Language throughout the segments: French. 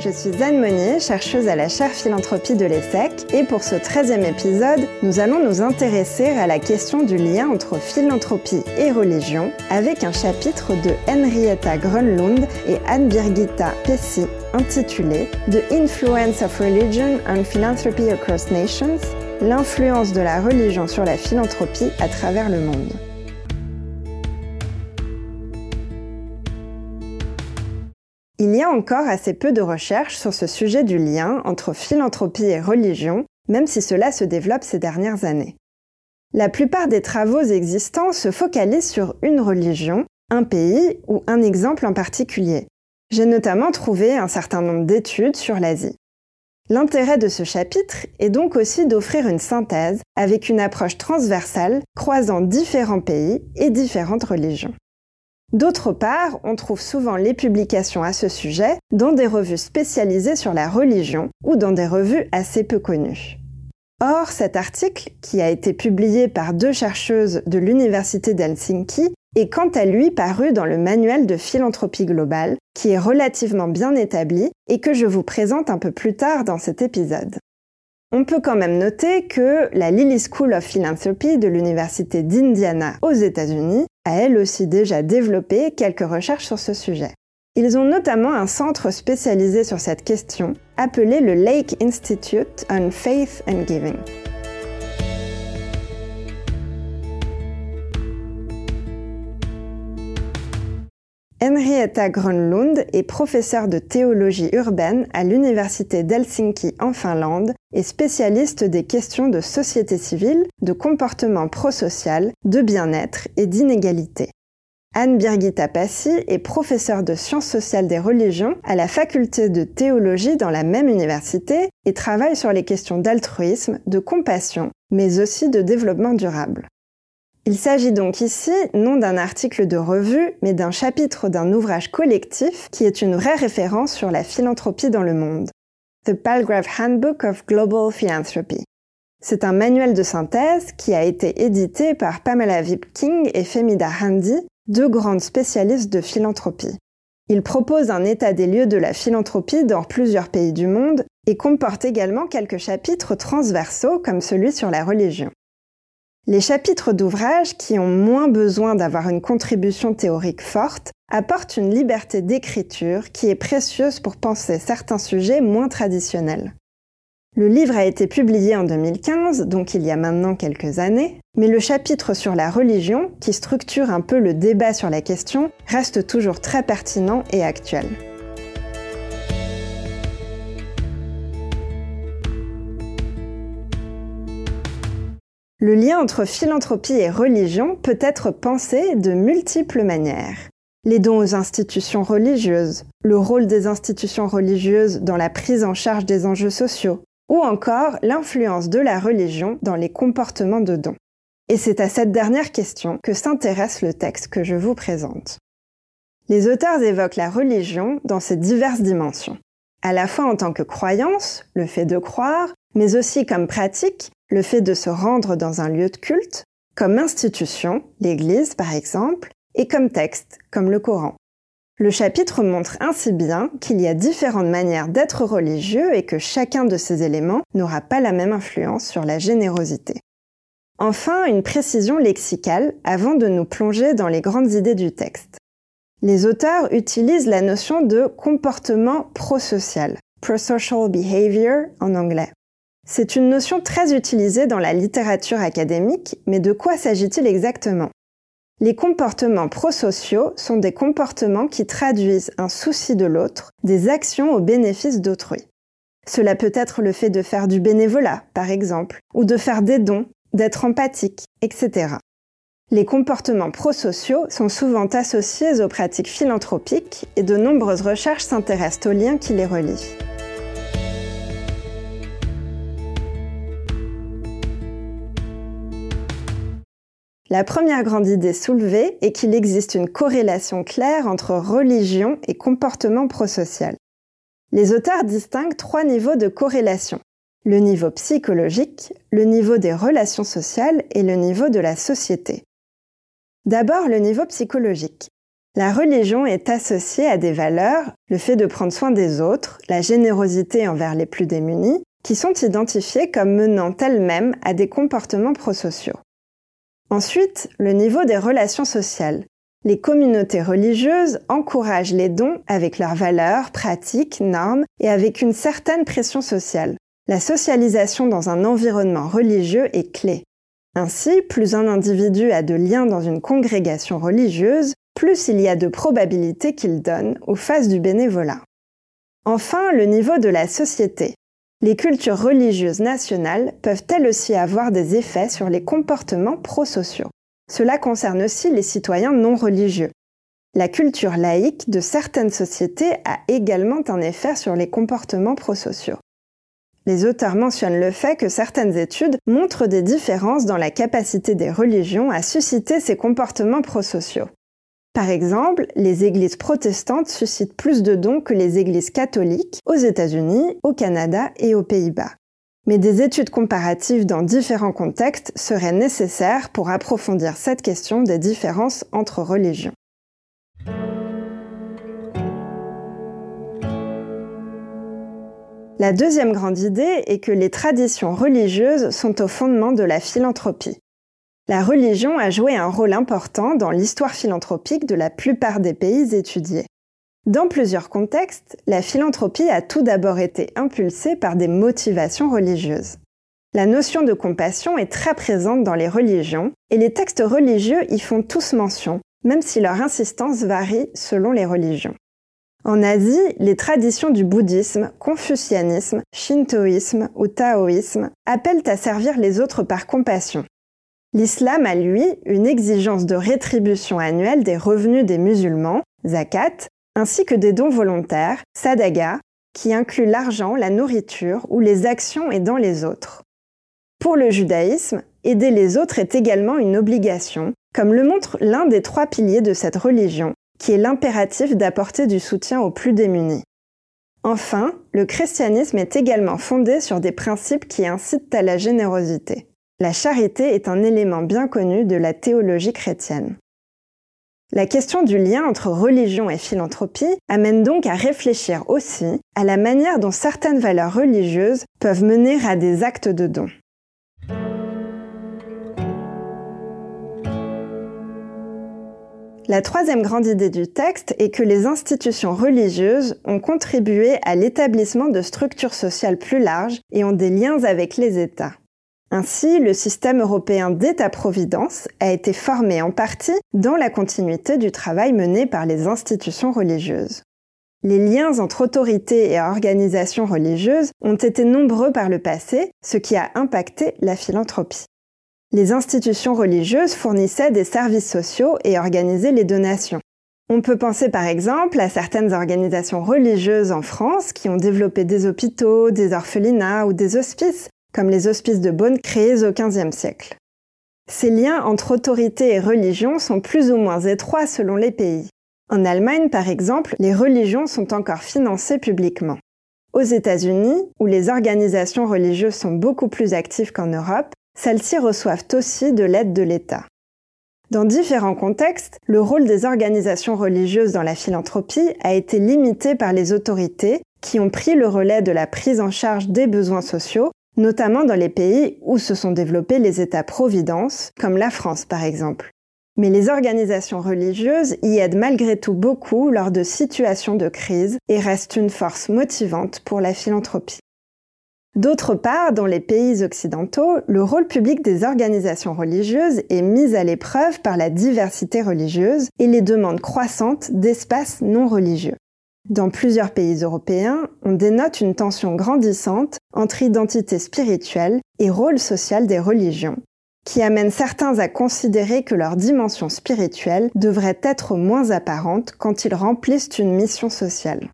Je suis Anne Monnier, chercheuse à la chaire philanthropie de l'ESSEC, et pour ce 13e épisode, nous allons nous intéresser à la question du lien entre philanthropie et religion avec un chapitre de Henrietta Grönlund et Anne-Birgitta Pessi intitulé The Influence of Religion on Philanthropy Across Nations, l'influence de la religion sur la philanthropie à travers le monde. Il y a encore assez peu de recherches sur ce sujet du lien entre philanthropie et religion, même si cela se développe ces dernières années. La plupart des travaux existants se focalisent sur une religion, un pays ou un exemple en particulier. J'ai notamment trouvé un certain nombre d'études sur l'Asie. L'intérêt de ce chapitre est donc aussi d'offrir une synthèse avec une approche transversale croisant différents pays et différentes religions. D'autre part, on trouve souvent les publications à ce sujet dans des revues spécialisées sur la religion ou dans des revues assez peu connues. Or, cet article, qui a été publié par deux chercheuses de l'Université d'Helsinki, est quant à lui paru dans le manuel de philanthropie globale, qui est relativement bien établi et que je vous présente un peu plus tard dans cet épisode. On peut quand même noter que la Lilly School of Philanthropy de l'Université d'Indiana aux États-Unis a elle aussi déjà développé quelques recherches sur ce sujet. Ils ont notamment un centre spécialisé sur cette question appelé le Lake Institute on Faith and Giving. Henrietta Grönlund est professeure de théologie urbaine à l'Université d'Helsinki en Finlande et spécialiste des questions de société civile, de comportement prosocial, de bien-être et d'inégalité. Anne Birgitta Passi est professeure de sciences sociales des religions à la faculté de théologie dans la même université et travaille sur les questions d'altruisme, de compassion, mais aussi de développement durable. Il s'agit donc ici non d'un article de revue, mais d'un chapitre d'un ouvrage collectif qui est une vraie référence sur la philanthropie dans le monde. The Palgrave Handbook of Global Philanthropy. C'est un manuel de synthèse qui a été édité par Pamela Vipking et Femida Handy, deux grandes spécialistes de philanthropie. Il propose un état des lieux de la philanthropie dans plusieurs pays du monde et comporte également quelques chapitres transversaux comme celui sur la religion. Les chapitres d'ouvrage qui ont moins besoin d'avoir une contribution théorique forte apportent une liberté d'écriture qui est précieuse pour penser certains sujets moins traditionnels. Le livre a été publié en 2015, donc il y a maintenant quelques années, mais le chapitre sur la religion, qui structure un peu le débat sur la question, reste toujours très pertinent et actuel. Le lien entre philanthropie et religion peut être pensé de multiples manières. Les dons aux institutions religieuses, le rôle des institutions religieuses dans la prise en charge des enjeux sociaux, ou encore l'influence de la religion dans les comportements de dons. Et c'est à cette dernière question que s'intéresse le texte que je vous présente. Les auteurs évoquent la religion dans ses diverses dimensions, à la fois en tant que croyance, le fait de croire, mais aussi comme pratique, le fait de se rendre dans un lieu de culte, comme institution, l'Église par exemple, et comme texte, comme le Coran. Le chapitre montre ainsi bien qu'il y a différentes manières d'être religieux et que chacun de ces éléments n'aura pas la même influence sur la générosité. Enfin, une précision lexicale avant de nous plonger dans les grandes idées du texte. Les auteurs utilisent la notion de comportement prosocial, prosocial behavior en anglais. C'est une notion très utilisée dans la littérature académique, mais de quoi s'agit-il exactement? Les comportements prosociaux sont des comportements qui traduisent un souci de l'autre, des actions au bénéfice d'autrui. Cela peut être le fait de faire du bénévolat, par exemple, ou de faire des dons, d'être empathique, etc. Les comportements prosociaux sont souvent associés aux pratiques philanthropiques et de nombreuses recherches s'intéressent aux liens qui les relient. La première grande idée soulevée est qu'il existe une corrélation claire entre religion et comportement prosocial. Les auteurs distinguent trois niveaux de corrélation. Le niveau psychologique, le niveau des relations sociales et le niveau de la société. D'abord, le niveau psychologique. La religion est associée à des valeurs, le fait de prendre soin des autres, la générosité envers les plus démunis, qui sont identifiées comme menant elles-mêmes à des comportements prosociaux. Ensuite, le niveau des relations sociales. Les communautés religieuses encouragent les dons avec leurs valeurs, pratiques, normes et avec une certaine pression sociale. La socialisation dans un environnement religieux est clé. Ainsi, plus un individu a de liens dans une congrégation religieuse, plus il y a de probabilités qu'il donne ou fasse du bénévolat. Enfin, le niveau de la société les cultures religieuses nationales peuvent elles aussi avoir des effets sur les comportements prosociaux. Cela concerne aussi les citoyens non religieux. La culture laïque de certaines sociétés a également un effet sur les comportements prosociaux. Les auteurs mentionnent le fait que certaines études montrent des différences dans la capacité des religions à susciter ces comportements prosociaux. Par exemple, les églises protestantes suscitent plus de dons que les églises catholiques aux États-Unis, au Canada et aux Pays-Bas. Mais des études comparatives dans différents contextes seraient nécessaires pour approfondir cette question des différences entre religions. La deuxième grande idée est que les traditions religieuses sont au fondement de la philanthropie. La religion a joué un rôle important dans l'histoire philanthropique de la plupart des pays étudiés. Dans plusieurs contextes, la philanthropie a tout d'abord été impulsée par des motivations religieuses. La notion de compassion est très présente dans les religions et les textes religieux y font tous mention, même si leur insistance varie selon les religions. En Asie, les traditions du bouddhisme, confucianisme, shintoïsme ou taoïsme appellent à servir les autres par compassion. L'islam a, lui, une exigence de rétribution annuelle des revenus des musulmans, zakat, ainsi que des dons volontaires, sadaga, qui inclut l'argent, la nourriture ou les actions aidant les autres. Pour le judaïsme, aider les autres est également une obligation, comme le montre l'un des trois piliers de cette religion, qui est l'impératif d'apporter du soutien aux plus démunis. Enfin, le christianisme est également fondé sur des principes qui incitent à la générosité. La charité est un élément bien connu de la théologie chrétienne. La question du lien entre religion et philanthropie amène donc à réfléchir aussi à la manière dont certaines valeurs religieuses peuvent mener à des actes de don. La troisième grande idée du texte est que les institutions religieuses ont contribué à l'établissement de structures sociales plus larges et ont des liens avec les États. Ainsi, le système européen d'État-providence a été formé en partie dans la continuité du travail mené par les institutions religieuses. Les liens entre autorités et organisations religieuses ont été nombreux par le passé, ce qui a impacté la philanthropie. Les institutions religieuses fournissaient des services sociaux et organisaient les donations. On peut penser par exemple à certaines organisations religieuses en France qui ont développé des hôpitaux, des orphelinats ou des hospices comme les hospices de Beaune créés au XVe siècle. Ces liens entre autorité et religion sont plus ou moins étroits selon les pays. En Allemagne, par exemple, les religions sont encore financées publiquement. Aux États-Unis, où les organisations religieuses sont beaucoup plus actives qu'en Europe, celles-ci reçoivent aussi de l'aide de l'État. Dans différents contextes, le rôle des organisations religieuses dans la philanthropie a été limité par les autorités qui ont pris le relais de la prise en charge des besoins sociaux notamment dans les pays où se sont développés les États-providence, comme la France par exemple. Mais les organisations religieuses y aident malgré tout beaucoup lors de situations de crise et restent une force motivante pour la philanthropie. D'autre part, dans les pays occidentaux, le rôle public des organisations religieuses est mis à l'épreuve par la diversité religieuse et les demandes croissantes d'espaces non religieux. Dans plusieurs pays européens, on dénote une tension grandissante entre identité spirituelle et rôle social des religions, qui amène certains à considérer que leur dimension spirituelle devrait être moins apparente quand ils remplissent une mission sociale.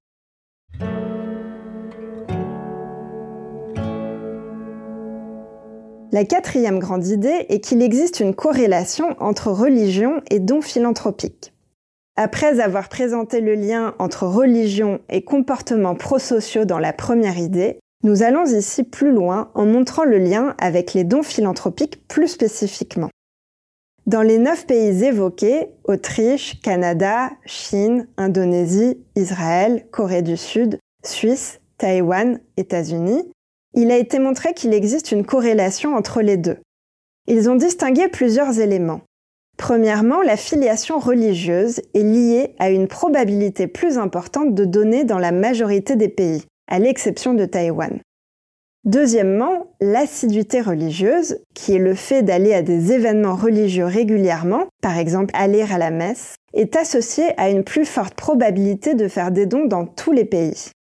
La quatrième grande idée est qu'il existe une corrélation entre religion et dons philanthropiques. Après avoir présenté le lien entre religion et comportements prosociaux dans la première idée, nous allons ici plus loin en montrant le lien avec les dons philanthropiques plus spécifiquement. Dans les neuf pays évoqués, Autriche, Canada, Chine, Indonésie, Israël, Corée du Sud, Suisse, Taïwan, États-Unis, il a été montré qu'il existe une corrélation entre les deux. Ils ont distingué plusieurs éléments. Premièrement, la filiation religieuse est liée à une probabilité plus importante de donner dans la majorité des pays, à l'exception de Taïwan. Deuxièmement, l'assiduité religieuse, qui est le fait d'aller à des événements religieux régulièrement, par exemple aller à la messe, est associée à une plus forte probabilité de faire des dons dans tous les pays.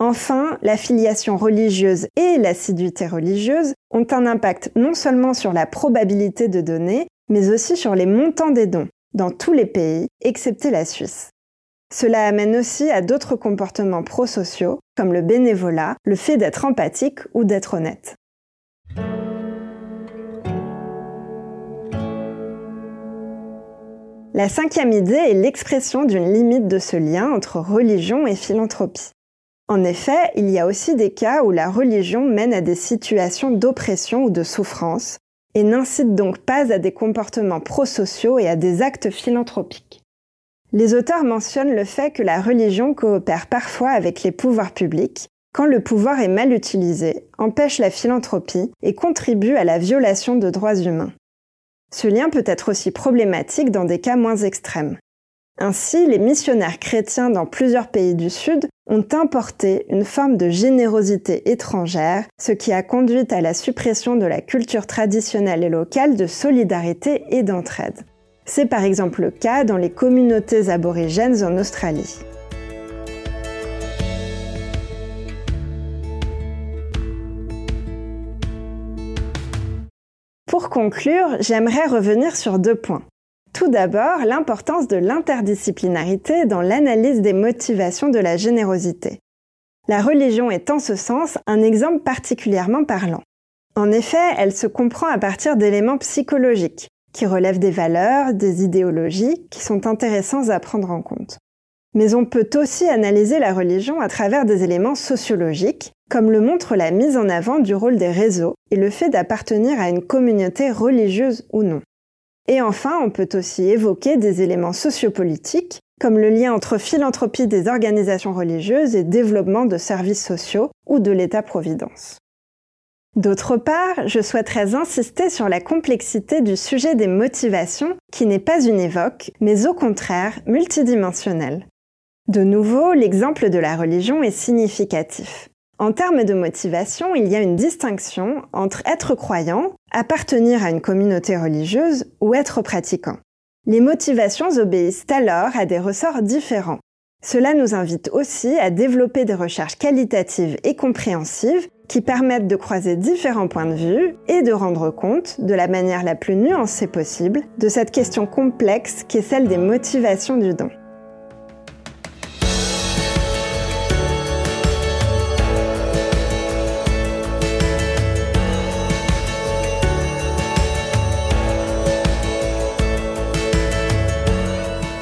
Enfin, la filiation religieuse et l'assiduité religieuse ont un impact non seulement sur la probabilité de donner, mais aussi sur les montants des dons, dans tous les pays, excepté la Suisse. Cela amène aussi à d'autres comportements prosociaux, comme le bénévolat, le fait d'être empathique ou d'être honnête. La cinquième idée est l'expression d'une limite de ce lien entre religion et philanthropie. En effet, il y a aussi des cas où la religion mène à des situations d'oppression ou de souffrance et n'incite donc pas à des comportements prosociaux et à des actes philanthropiques. Les auteurs mentionnent le fait que la religion coopère parfois avec les pouvoirs publics quand le pouvoir est mal utilisé, empêche la philanthropie et contribue à la violation de droits humains. Ce lien peut être aussi problématique dans des cas moins extrêmes. Ainsi, les missionnaires chrétiens dans plusieurs pays du Sud ont importé une forme de générosité étrangère, ce qui a conduit à la suppression de la culture traditionnelle et locale de solidarité et d'entraide. C'est par exemple le cas dans les communautés aborigènes en Australie. Pour conclure, j'aimerais revenir sur deux points. Tout d'abord, l'importance de l'interdisciplinarité dans l'analyse des motivations de la générosité. La religion est en ce sens un exemple particulièrement parlant. En effet, elle se comprend à partir d'éléments psychologiques, qui relèvent des valeurs, des idéologies, qui sont intéressants à prendre en compte. Mais on peut aussi analyser la religion à travers des éléments sociologiques, comme le montre la mise en avant du rôle des réseaux et le fait d'appartenir à une communauté religieuse ou non. Et enfin, on peut aussi évoquer des éléments sociopolitiques, comme le lien entre philanthropie des organisations religieuses et développement de services sociaux ou de l'État-providence. D'autre part, je souhaiterais insister sur la complexité du sujet des motivations qui n'est pas univoque, mais au contraire multidimensionnelle. De nouveau, l'exemple de la religion est significatif. En termes de motivation, il y a une distinction entre être croyant, appartenir à une communauté religieuse ou être pratiquant. Les motivations obéissent alors à des ressorts différents. Cela nous invite aussi à développer des recherches qualitatives et compréhensives qui permettent de croiser différents points de vue et de rendre compte, de la manière la plus nuancée possible, de cette question complexe qui est celle des motivations du don.